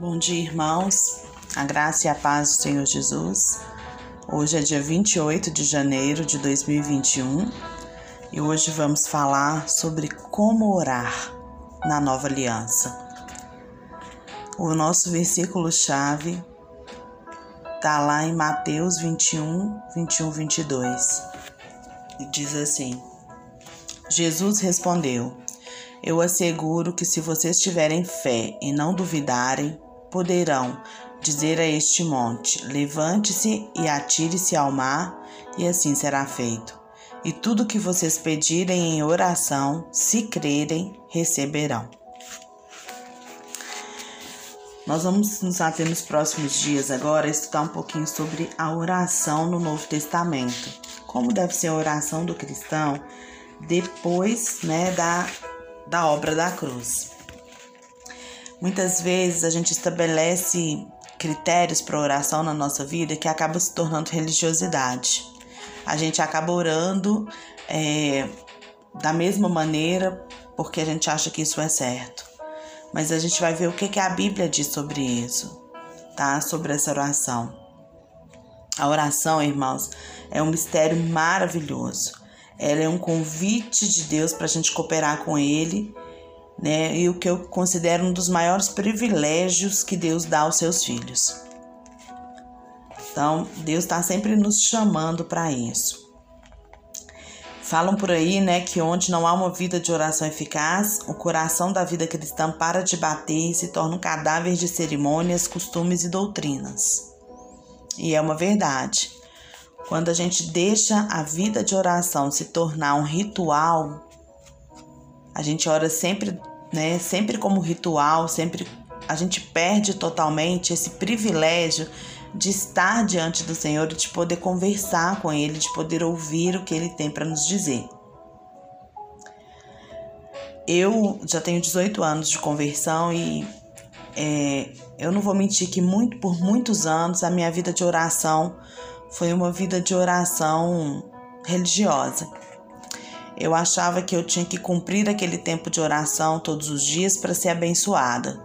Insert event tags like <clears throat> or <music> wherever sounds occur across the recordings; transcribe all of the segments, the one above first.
Bom dia, irmãos. A graça e a paz do Senhor Jesus. Hoje é dia 28 de janeiro de 2021 e hoje vamos falar sobre como orar na nova aliança. O nosso versículo-chave está lá em Mateus 21, 21, 22 e diz assim: Jesus respondeu: Eu asseguro que se vocês tiverem fé e não duvidarem, poderão dizer a este monte: Levante-se e atire-se ao mar, e assim será feito. E tudo que vocês pedirem em oração, se crerem, receberão. Nós vamos nos ater nos próximos dias agora estudar um pouquinho sobre a oração no Novo Testamento. Como deve ser a oração do cristão depois né, da, da obra da cruz. Muitas vezes a gente estabelece critérios para oração na nossa vida que acaba se tornando religiosidade. A gente acaba orando é, da mesma maneira porque a gente acha que isso é certo. Mas a gente vai ver o que, que a Bíblia diz sobre isso, tá? Sobre essa oração. A oração, irmãos, é um mistério maravilhoso. Ela é um convite de Deus para a gente cooperar com Ele né? E o que eu considero um dos maiores privilégios que Deus dá aos seus filhos. Então, Deus está sempre nos chamando para isso. Falam por aí, né, que onde não há uma vida de oração eficaz, o coração da vida cristã para de bater e se torna um cadáver de cerimônias, costumes e doutrinas. E é uma verdade. Quando a gente deixa a vida de oração se tornar um ritual, a gente ora sempre, né, sempre como ritual, sempre a gente perde totalmente esse privilégio de estar diante do Senhor e de poder conversar com Ele, de poder ouvir o que Ele tem para nos dizer. Eu já tenho 18 anos de conversão e é, eu não vou mentir que muito por muitos anos a minha vida de oração foi uma vida de oração religiosa. Eu achava que eu tinha que cumprir aquele tempo de oração todos os dias para ser abençoada.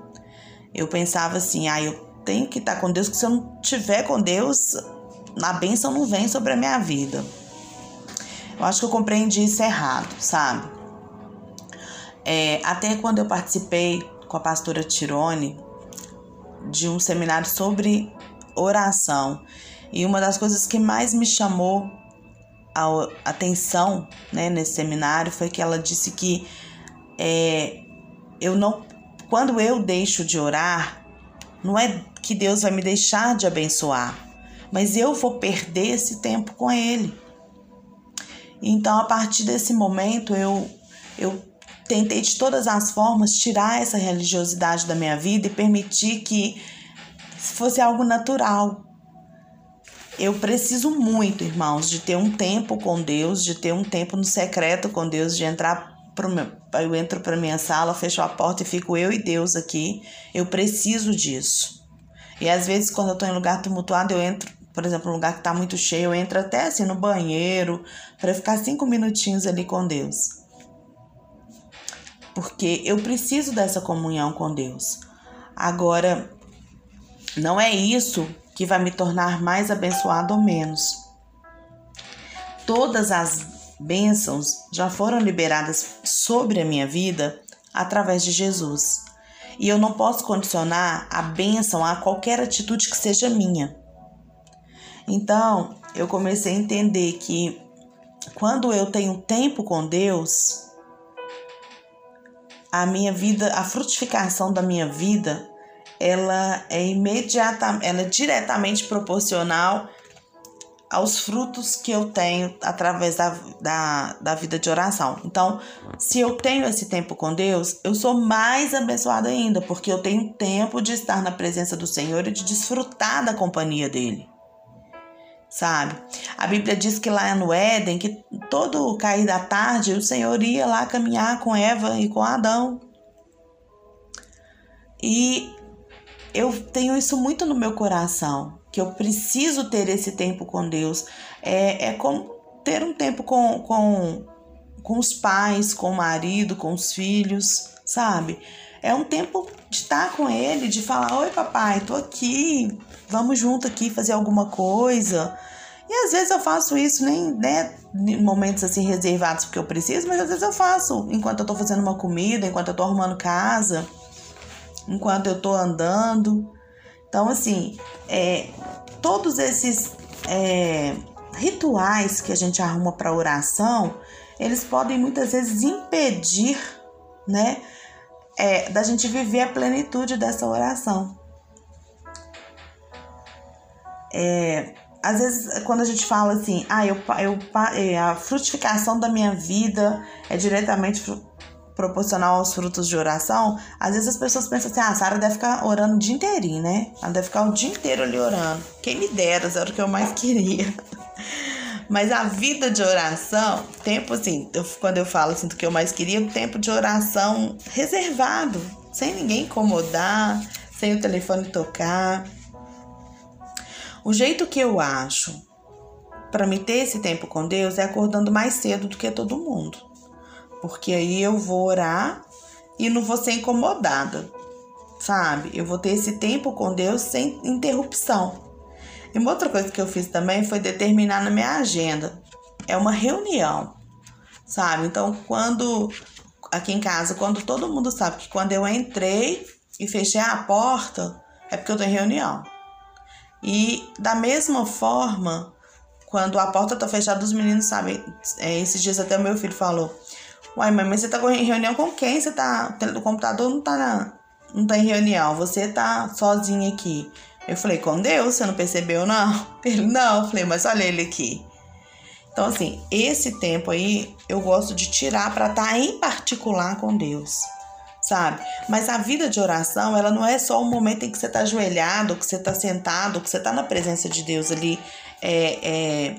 Eu pensava assim: ah, eu tenho que estar com Deus, que se eu não tiver com Deus, a bênção não vem sobre a minha vida. Eu acho que eu compreendi isso errado, sabe? É, até quando eu participei com a pastora Tirone de um seminário sobre oração, e uma das coisas que mais me chamou a atenção né, nesse seminário foi que ela disse que é, eu não, quando eu deixo de orar, não é que Deus vai me deixar de abençoar, mas eu vou perder esse tempo com Ele. Então, a partir desse momento, eu, eu tentei de todas as formas tirar essa religiosidade da minha vida e permitir que fosse algo natural, eu preciso muito, irmãos, de ter um tempo com Deus, de ter um tempo no secreto com Deus, de entrar pro meu, eu entro para minha sala, fecho a porta e fico eu e Deus aqui. Eu preciso disso. E às vezes quando eu tô em lugar tumultuado, eu entro, por exemplo, um lugar que tá muito cheio, eu entro até assim no banheiro para ficar cinco minutinhos ali com Deus. Porque eu preciso dessa comunhão com Deus. Agora, não é isso que vai me tornar mais abençoado ou menos. Todas as bênçãos já foram liberadas sobre a minha vida através de Jesus. E eu não posso condicionar a bênção a qualquer atitude que seja minha. Então, eu comecei a entender que quando eu tenho tempo com Deus, a minha vida, a frutificação da minha vida ela é imediata, ela é diretamente proporcional aos frutos que eu tenho através da, da, da vida de oração. Então, se eu tenho esse tempo com Deus, eu sou mais abençoada ainda, porque eu tenho tempo de estar na presença do Senhor e de desfrutar da companhia dele. Sabe? A Bíblia diz que lá no Éden, que todo o cair da tarde, o Senhor ia lá caminhar com Eva e com Adão. E eu tenho isso muito no meu coração, que eu preciso ter esse tempo com Deus. É, é como ter um tempo com, com, com os pais, com o marido, com os filhos, sabe? é um tempo de estar com ele, de falar: Oi, papai, tô aqui, vamos junto aqui fazer alguma coisa. E às vezes eu faço isso, nem né, em momentos assim reservados porque eu preciso, mas às vezes eu faço enquanto eu tô fazendo uma comida, enquanto eu tô arrumando casa, enquanto eu tô andando. Então, assim, é, todos esses é, rituais que a gente arruma para oração, eles podem muitas vezes impedir, né, é, da gente viver a plenitude dessa oração. É, às vezes, quando a gente fala assim, ah, eu, eu, é, a frutificação da minha vida é diretamente proporcional aos frutos de oração, às vezes as pessoas pensam assim, ah, a Sara deve ficar orando o dia inteirinho, né? Ela deve ficar o dia inteiro ali orando. Quem me dera, era o que eu mais <laughs> queria. Mas a vida de oração, tempo assim, eu, quando eu falo assim do que eu mais queria, tempo de oração reservado, sem ninguém incomodar, sem o telefone tocar. O jeito que eu acho para me ter esse tempo com Deus é acordando mais cedo do que todo mundo. Porque aí eu vou orar e não vou ser incomodada, sabe? Eu vou ter esse tempo com Deus sem interrupção. E uma outra coisa que eu fiz também foi determinar na minha agenda. É uma reunião, sabe? Então, quando aqui em casa, quando todo mundo sabe que quando eu entrei e fechei a porta, é porque eu tô em reunião. E da mesma forma, quando a porta tá fechada, os meninos sabem. É, esses dias até o meu filho falou: Uai, mãe, mas você tá em reunião com quem? Você tá. O computador não tá na, não tá em reunião, você tá sozinha aqui. Eu falei, com Deus, você não percebeu, não? <laughs> Ele, não. Eu falei, mas olha ele aqui. Então, assim, esse tempo aí eu gosto de tirar para estar tá em particular com Deus, sabe? Mas a vida de oração, ela não é só o momento em que você tá ajoelhado, que você tá sentado, que você tá na presença de Deus ali é, é,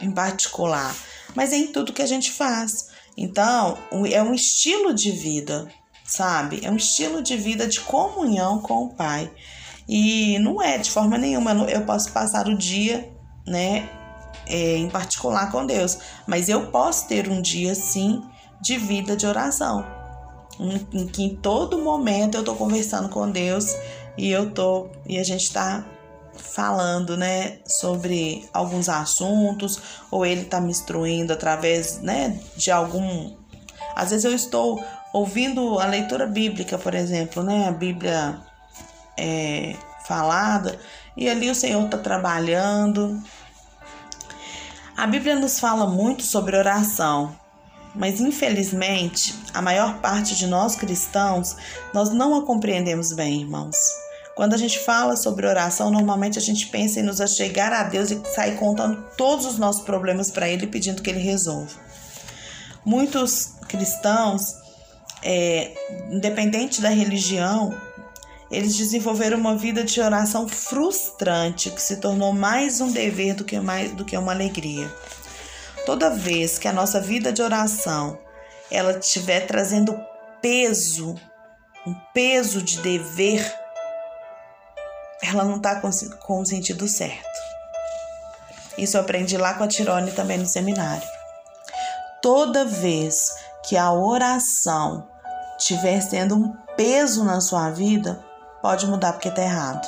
em particular, mas é em tudo que a gente faz. Então, é um estilo de vida, sabe? É um estilo de vida de comunhão com o Pai. E não é de forma nenhuma, eu posso passar o dia, né, é, em particular com Deus, mas eu posso ter um dia sim de vida de oração, em, em que em todo momento eu tô conversando com Deus e eu tô e a gente tá falando, né, sobre alguns assuntos, ou ele tá me instruindo através, né, de algum às vezes eu estou ouvindo a leitura bíblica, por exemplo, né, a Bíblia é, falada, e ali o Senhor está trabalhando. A Bíblia nos fala muito sobre oração, mas infelizmente a maior parte de nós cristãos nós não a compreendemos bem, irmãos. Quando a gente fala sobre oração, normalmente a gente pensa em nos achegar a Deus e sair contando todos os nossos problemas para Ele, pedindo que Ele resolva. Muitos cristãos, é, independente da religião, eles desenvolveram uma vida de oração frustrante, que se tornou mais um dever do que, mais, do que uma alegria. Toda vez que a nossa vida de oração ela estiver trazendo peso, um peso de dever, ela não está com, o sentido certo. Isso eu aprendi lá com a Tirone também no seminário. Toda vez que a oração estiver sendo um peso na sua vida, pode mudar porque está errado.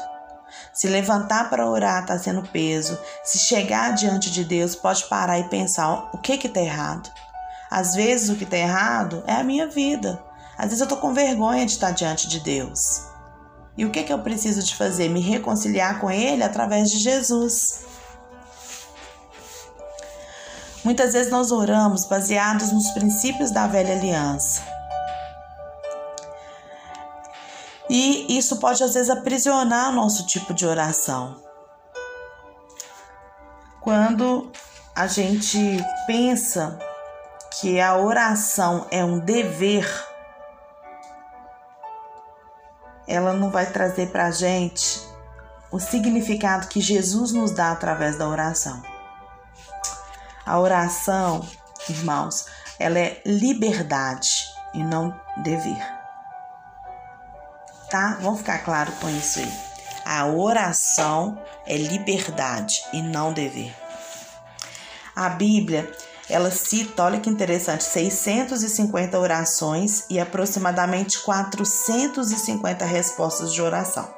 Se levantar para orar está sendo peso. Se chegar diante de Deus, pode parar e pensar o que que está errado. Às vezes o que está errado é a minha vida. Às vezes eu estou com vergonha de estar diante de Deus. E o que que eu preciso de fazer? Me reconciliar com Ele através de Jesus. Muitas vezes nós oramos baseados nos princípios da velha aliança. E isso pode às vezes aprisionar nosso tipo de oração. Quando a gente pensa que a oração é um dever, ela não vai trazer para a gente o significado que Jesus nos dá através da oração. A oração, irmãos, ela é liberdade e não dever tá? Vamos ficar claro com isso aí. A oração é liberdade e não dever. A Bíblia, ela cita, olha que interessante, 650 orações e aproximadamente 450 respostas de oração.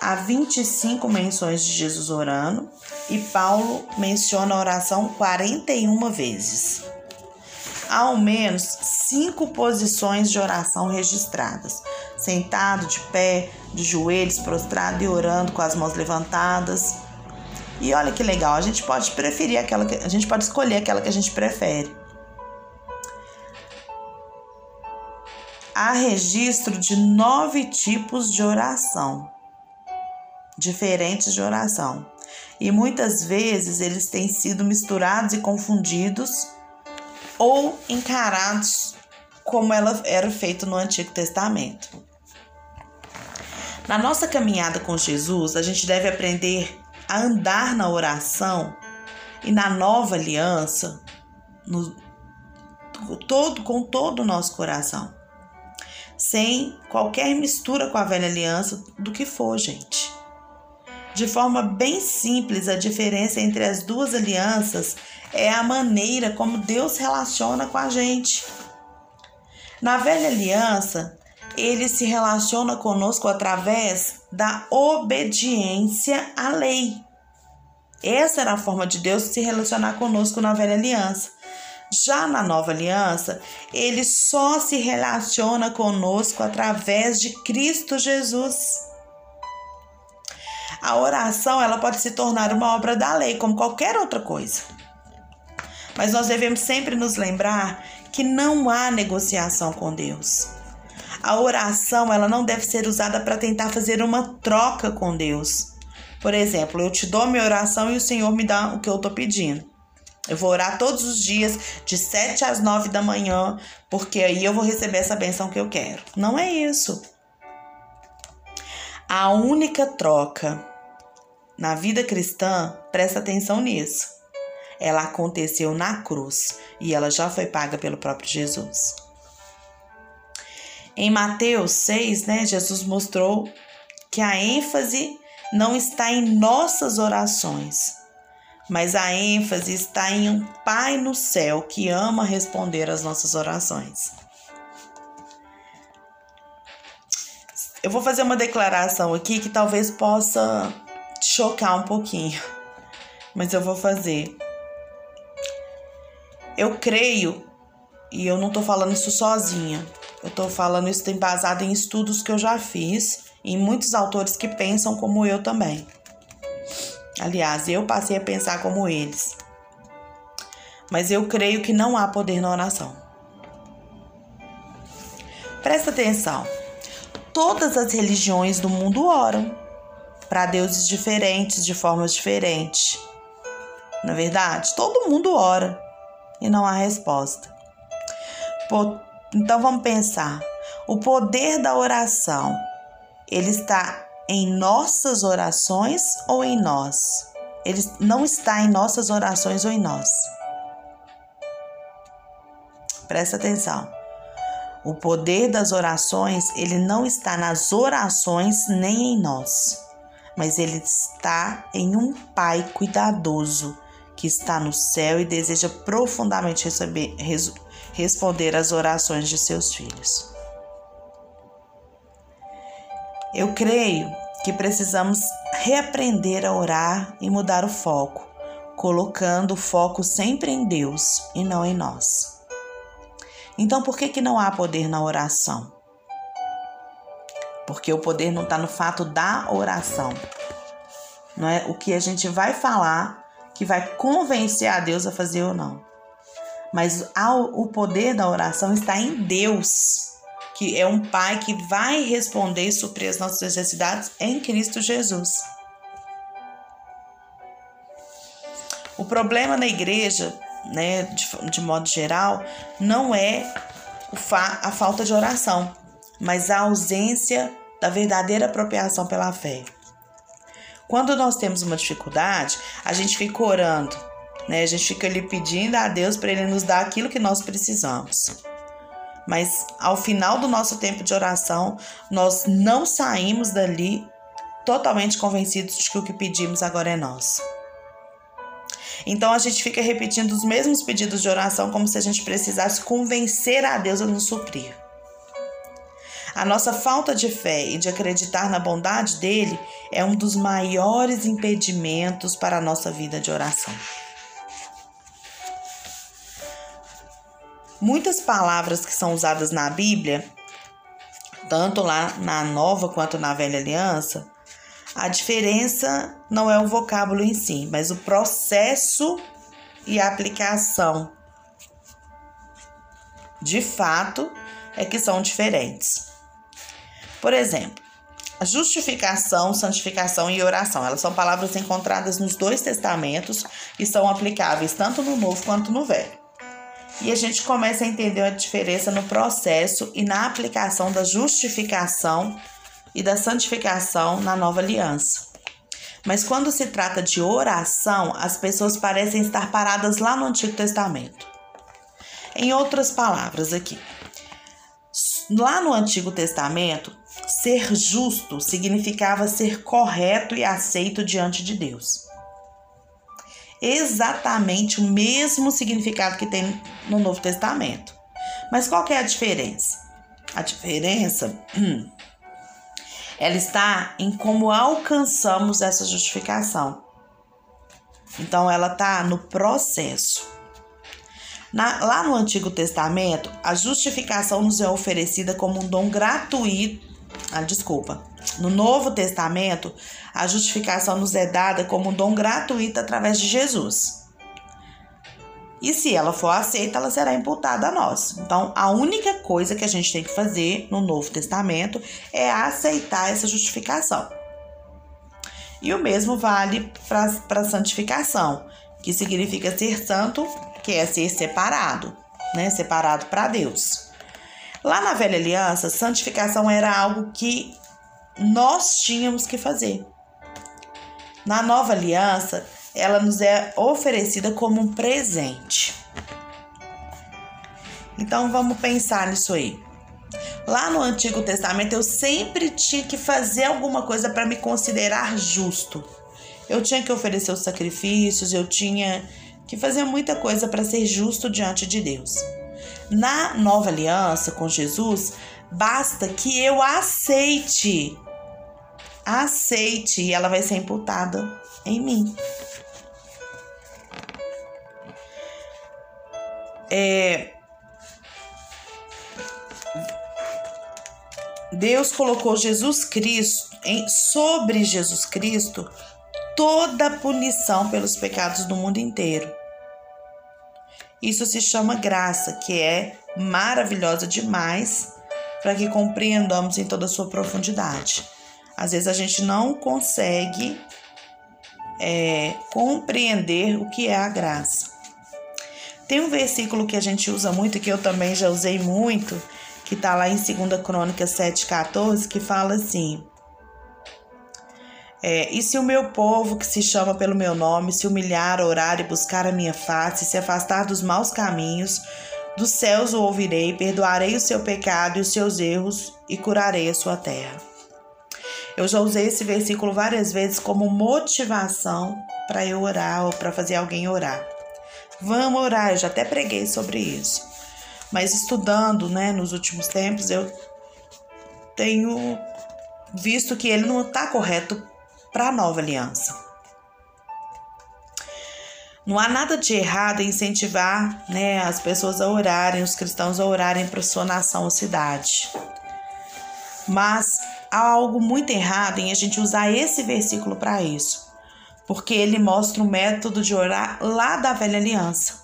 Há 25 menções de Jesus orando e Paulo menciona a oração 41 vezes. Há ao menos cinco posições de oração registradas: sentado, de pé, de joelhos, prostrado e orando com as mãos levantadas e olha que legal, a gente pode preferir aquela que a gente pode escolher aquela que a gente prefere. Há registro de nove tipos de oração, diferentes de oração. E muitas vezes eles têm sido misturados e confundidos ou encarados como ela era feito no Antigo Testamento. Na nossa caminhada com Jesus, a gente deve aprender a andar na oração e na nova aliança no, todo, com todo o nosso coração, sem qualquer mistura com a velha aliança do que for, gente. De forma bem simples, a diferença entre as duas alianças é a maneira como Deus relaciona com a gente. Na velha aliança, ele se relaciona conosco através da obediência à lei. Essa era a forma de Deus se relacionar conosco na velha aliança. Já na nova aliança, ele só se relaciona conosco através de Cristo Jesus. A oração, ela pode se tornar uma obra da lei, como qualquer outra coisa. Mas nós devemos sempre nos lembrar que não há negociação com Deus. A oração ela não deve ser usada para tentar fazer uma troca com Deus. Por exemplo, eu te dou minha oração e o Senhor me dá o que eu estou pedindo. Eu vou orar todos os dias, de 7 às 9 da manhã, porque aí eu vou receber essa benção que eu quero. Não é isso. A única troca na vida cristã, presta atenção nisso. Ela aconteceu na cruz e ela já foi paga pelo próprio Jesus. Em Mateus 6, né, Jesus mostrou que a ênfase não está em nossas orações, mas a ênfase está em um Pai no céu que ama responder às nossas orações. Eu vou fazer uma declaração aqui que talvez possa chocar um pouquinho, mas eu vou fazer. Eu creio, e eu não tô falando isso sozinha, eu estou falando isso tem baseado em estudos que eu já fiz em muitos autores que pensam como eu também. Aliás, eu passei a pensar como eles. Mas eu creio que não há poder na oração. Presta atenção. Todas as religiões do mundo oram para deuses diferentes, de formas diferentes. Na é verdade, todo mundo ora e não há resposta. Então vamos pensar. O poder da oração, ele está em nossas orações ou em nós? Ele não está em nossas orações ou em nós. Presta atenção. O poder das orações, ele não está nas orações nem em nós, mas ele está em um Pai cuidadoso que está no céu e deseja profundamente receber, responder às orações de seus filhos. Eu creio que precisamos reaprender a orar e mudar o foco, colocando o foco sempre em Deus e não em nós. Então, por que, que não há poder na oração? Porque o poder não está no fato da oração. Não é o que a gente vai falar que vai convencer a Deus a fazer ou não mas o poder da oração está em Deus, que é um Pai que vai responder e suprir as nossas necessidades em Cristo Jesus. O problema na igreja, né, de, de modo geral, não é fa a falta de oração, mas a ausência da verdadeira apropriação pela fé. Quando nós temos uma dificuldade, a gente fica orando, né? A gente fica ali pedindo a Deus para Ele nos dar aquilo que nós precisamos. Mas ao final do nosso tempo de oração, nós não saímos dali totalmente convencidos de que o que pedimos agora é nosso. Então a gente fica repetindo os mesmos pedidos de oração como se a gente precisasse convencer a Deus a nos suprir. A nossa falta de fé e de acreditar na bondade dele é um dos maiores impedimentos para a nossa vida de oração. Muitas palavras que são usadas na Bíblia, tanto lá na Nova quanto na Velha Aliança, a diferença não é o vocábulo em si, mas o processo e a aplicação. De fato, é que são diferentes. Por exemplo, justificação, santificação e oração, elas são palavras encontradas nos dois testamentos e são aplicáveis tanto no Novo quanto no Velho. E a gente começa a entender a diferença no processo e na aplicação da justificação e da santificação na nova aliança. Mas quando se trata de oração, as pessoas parecem estar paradas lá no Antigo Testamento. Em outras palavras, aqui, lá no Antigo Testamento, Ser justo significava ser correto e aceito diante de Deus. Exatamente o mesmo significado que tem no Novo Testamento. Mas qual é a diferença? A diferença <clears throat> ela está em como alcançamos essa justificação. Então ela está no processo. Na, lá no Antigo Testamento, a justificação nos é oferecida como um dom gratuito ah, desculpa. No Novo Testamento, a justificação nos é dada como um dom gratuito através de Jesus. E se ela for aceita, ela será imputada a nós. Então, a única coisa que a gente tem que fazer no Novo Testamento é aceitar essa justificação. E o mesmo vale para a santificação, que significa ser santo, que é ser separado, né? Separado para Deus. Lá na velha aliança, santificação era algo que nós tínhamos que fazer. Na nova aliança, ela nos é oferecida como um presente. Então vamos pensar nisso aí. Lá no Antigo Testamento eu sempre tinha que fazer alguma coisa para me considerar justo. Eu tinha que oferecer os sacrifícios, eu tinha que fazer muita coisa para ser justo diante de Deus. Na nova aliança com Jesus, basta que eu aceite. Aceite e ela vai ser imputada em mim. É, Deus colocou Jesus Cristo em, sobre Jesus Cristo toda a punição pelos pecados do mundo inteiro. Isso se chama graça, que é maravilhosa demais para que compreendamos em toda a sua profundidade. Às vezes a gente não consegue é, compreender o que é a graça. Tem um versículo que a gente usa muito, que eu também já usei muito, que está lá em 2 Crônicas 7,14, que fala assim: é, e se o meu povo, que se chama pelo meu nome, se humilhar, orar e buscar a minha face, se afastar dos maus caminhos, dos céus o ouvirei, perdoarei o seu pecado e os seus erros e curarei a sua terra. Eu já usei esse versículo várias vezes como motivação para eu orar ou para fazer alguém orar. Vamos orar, eu já até preguei sobre isso. Mas estudando, né, nos últimos tempos, eu tenho visto que ele não está correto para a nova aliança. Não há nada de errado em incentivar né, as pessoas a orarem, os cristãos a orarem para sua nação ou cidade. Mas há algo muito errado em a gente usar esse versículo para isso, porque ele mostra o método de orar lá da velha aliança.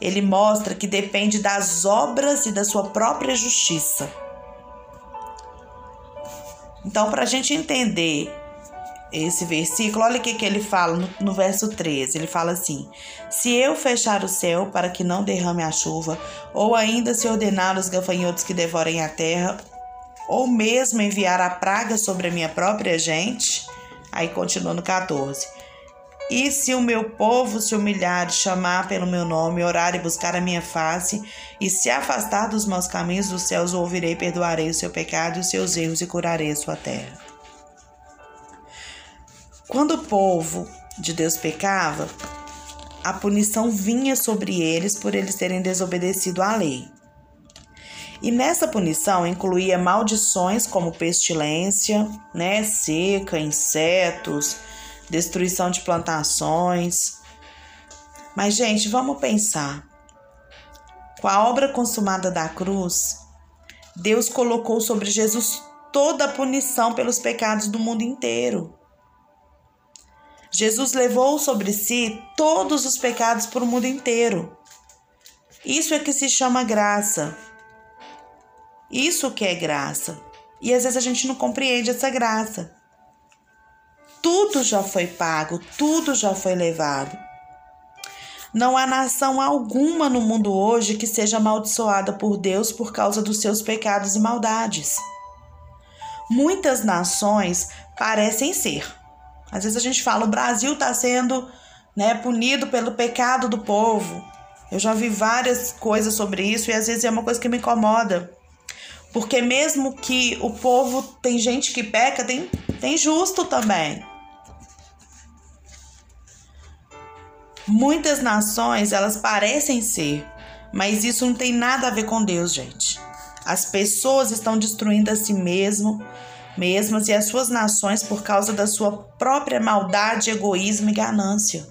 Ele mostra que depende das obras e da sua própria justiça. Então, para a gente entender esse versículo, olha o que, que ele fala no, no verso 13. Ele fala assim: Se eu fechar o céu para que não derrame a chuva, ou ainda se ordenar os gafanhotos que devorem a terra, ou mesmo enviar a praga sobre a minha própria gente. Aí continua no 14. E se o meu povo se humilhar chamar pelo meu nome, orar e buscar a minha face, e se afastar dos maus caminhos dos céus, ouvirei, perdoarei o seu pecado e os seus erros e curarei a sua terra. Quando o povo de Deus pecava, a punição vinha sobre eles por eles terem desobedecido à lei. E nessa punição incluía maldições como pestilência, né, seca, insetos, destruição de plantações. Mas gente, vamos pensar. Com a obra consumada da cruz, Deus colocou sobre Jesus toda a punição pelos pecados do mundo inteiro. Jesus levou sobre si todos os pecados para o mundo inteiro. Isso é que se chama graça. Isso que é graça. E às vezes a gente não compreende essa graça. Tudo já foi pago, tudo já foi levado. Não há nação alguma no mundo hoje que seja amaldiçoada por Deus por causa dos seus pecados e maldades. Muitas nações parecem ser. Às vezes a gente fala, o Brasil está sendo né, punido pelo pecado do povo. Eu já vi várias coisas sobre isso e às vezes é uma coisa que me incomoda. Porque mesmo que o povo tem gente que peca, tem, tem justo também. Muitas nações, elas parecem ser, mas isso não tem nada a ver com Deus, gente. As pessoas estão destruindo a si mesmo, mesmas e as suas nações por causa da sua própria maldade, egoísmo e ganância.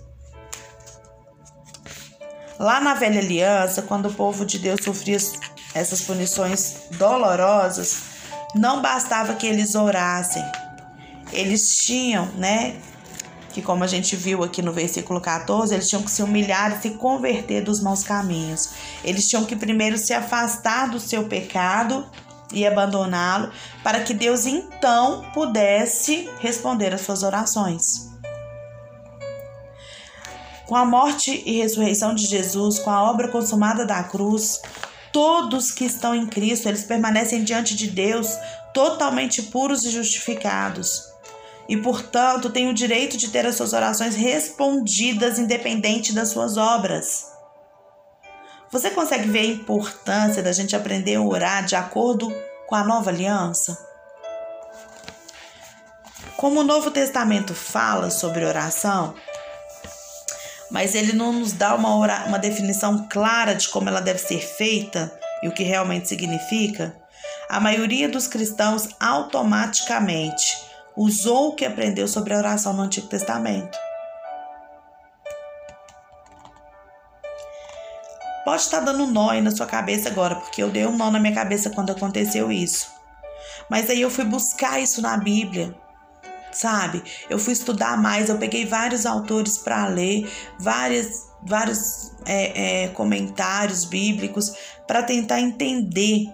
Lá na velha aliança, quando o povo de Deus sofria essas punições dolorosas, não bastava que eles orassem. Eles tinham, né, que como a gente viu aqui no versículo 14, eles tinham que se humilhar e se converter dos maus caminhos. Eles tinham que primeiro se afastar do seu pecado e abandoná-lo, para que Deus então pudesse responder às suas orações. Com a morte e ressurreição de Jesus, com a obra consumada da cruz, todos que estão em Cristo, eles permanecem diante de Deus totalmente puros e justificados. E, portanto, têm o direito de ter as suas orações respondidas independente das suas obras. Você consegue ver a importância da gente aprender a orar de acordo com a nova aliança? Como o Novo Testamento fala sobre oração, mas ele não nos dá uma, uma definição clara de como ela deve ser feita e o que realmente significa, a maioria dos cristãos automaticamente usou o que aprendeu sobre a oração no Antigo Testamento. Pode estar dando nó aí na sua cabeça agora, porque eu dei um nó na minha cabeça quando aconteceu isso. Mas aí eu fui buscar isso na Bíblia, sabe? Eu fui estudar mais, eu peguei vários autores para ler, várias, vários é, é, comentários bíblicos para tentar entender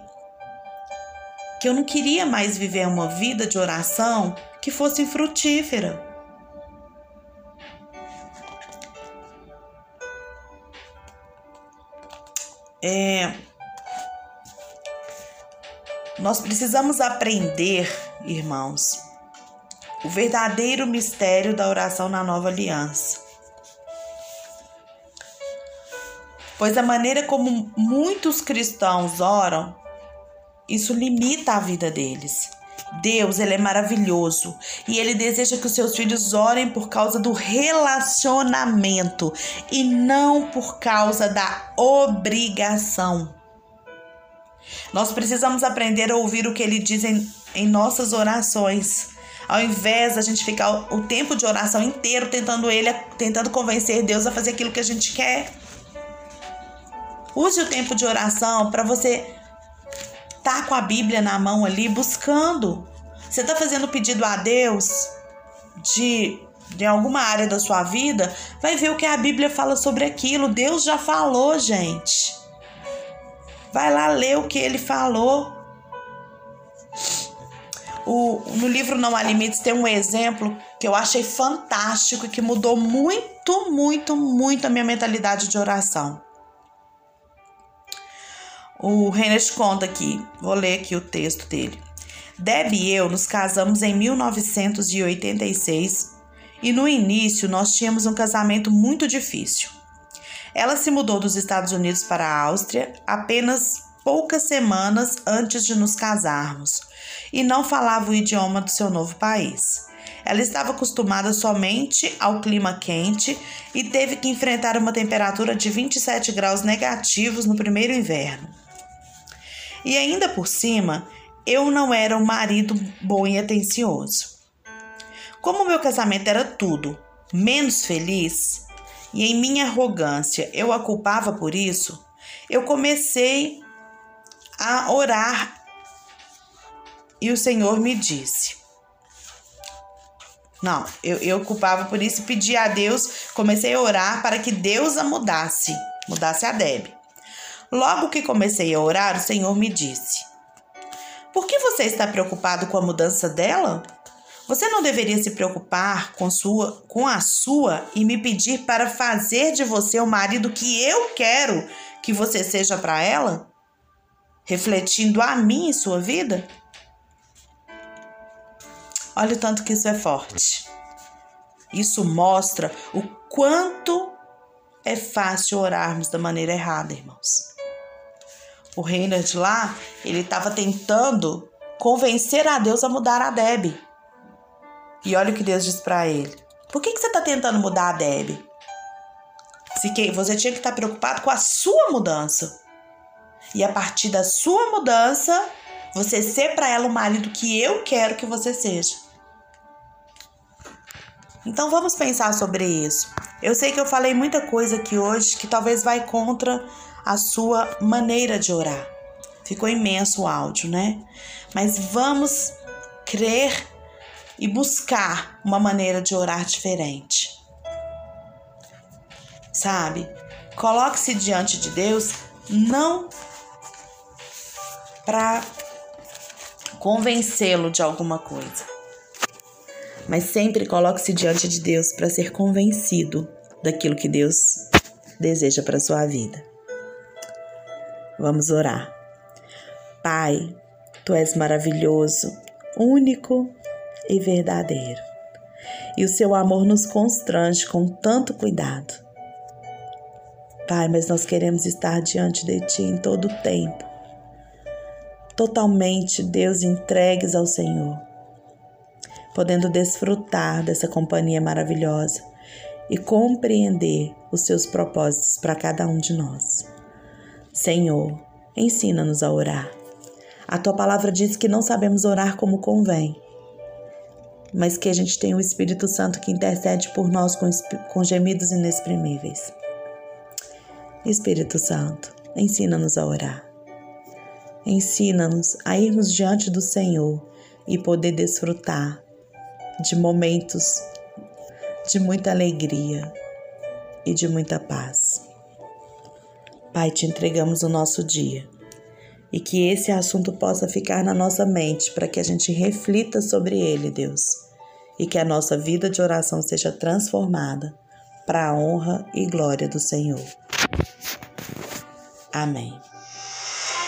que eu não queria mais viver uma vida de oração que fosse frutífera. É, nós precisamos aprender, irmãos, o verdadeiro mistério da oração na nova aliança. Pois a maneira como muitos cristãos oram, isso limita a vida deles. Deus, ele é maravilhoso e ele deseja que os seus filhos orem por causa do relacionamento e não por causa da obrigação. Nós precisamos aprender a ouvir o que ele diz em, em nossas orações. Ao invés da gente ficar o tempo de oração inteiro tentando ele, tentando convencer Deus a fazer aquilo que a gente quer. Use o tempo de oração para você tá com a Bíblia na mão ali buscando. Você tá fazendo pedido a Deus de de alguma área da sua vida, vai ver o que a Bíblia fala sobre aquilo. Deus já falou, gente. Vai lá ler o que ele falou. O, no livro Não Há Limites tem um exemplo que eu achei fantástico e que mudou muito, muito, muito a minha mentalidade de oração. O Renes conta aqui, vou ler aqui o texto dele. Deb e eu nos casamos em 1986 e no início nós tínhamos um casamento muito difícil. Ela se mudou dos Estados Unidos para a Áustria apenas poucas semanas antes de nos casarmos e não falava o idioma do seu novo país. Ela estava acostumada somente ao clima quente e teve que enfrentar uma temperatura de 27 graus negativos no primeiro inverno. E ainda por cima, eu não era um marido bom e atencioso. Como meu casamento era tudo menos feliz, e em minha arrogância eu a culpava por isso, eu comecei a orar e o Senhor me disse: Não, eu, eu culpava por isso e pedi a Deus, comecei a orar para que Deus a mudasse, mudasse a Deb. Logo que comecei a orar, o Senhor me disse: Por que você está preocupado com a mudança dela? Você não deveria se preocupar com, sua, com a sua e me pedir para fazer de você o marido que eu quero que você seja para ela? Refletindo a mim em sua vida? Olha o tanto que isso é forte. Isso mostra o quanto é fácil orarmos da maneira errada, irmãos. O Reinhard lá, ele estava tentando convencer a Deus a mudar a Deb. E olha o que Deus diz para ele. Por que, que você está tentando mudar a Deb? Se que você tinha que estar tá preocupado com a sua mudança. E a partir da sua mudança, você ser para ela o marido que eu quero que você seja. Então vamos pensar sobre isso. Eu sei que eu falei muita coisa aqui hoje que talvez vai contra a sua maneira de orar. Ficou imenso o áudio, né? Mas vamos crer e buscar uma maneira de orar diferente. Sabe? Coloque-se diante de Deus não para convencê-lo de alguma coisa mas sempre coloque-se diante de Deus para ser convencido daquilo que Deus deseja para sua vida. Vamos orar. Pai, tu és maravilhoso, único e verdadeiro. E o seu amor nos constrange com tanto cuidado. Pai, mas nós queremos estar diante de ti em todo o tempo. Totalmente, Deus, entregues ao Senhor podendo desfrutar dessa companhia maravilhosa e compreender os seus propósitos para cada um de nós. Senhor, ensina-nos a orar. A tua palavra diz que não sabemos orar como convém, mas que a gente tem o Espírito Santo que intercede por nós com, com gemidos inexprimíveis. Espírito Santo, ensina-nos a orar. Ensina-nos a irmos diante do Senhor e poder desfrutar de momentos de muita alegria e de muita paz. Pai, te entregamos o nosso dia e que esse assunto possa ficar na nossa mente para que a gente reflita sobre ele, Deus, e que a nossa vida de oração seja transformada para a honra e glória do Senhor. Amém.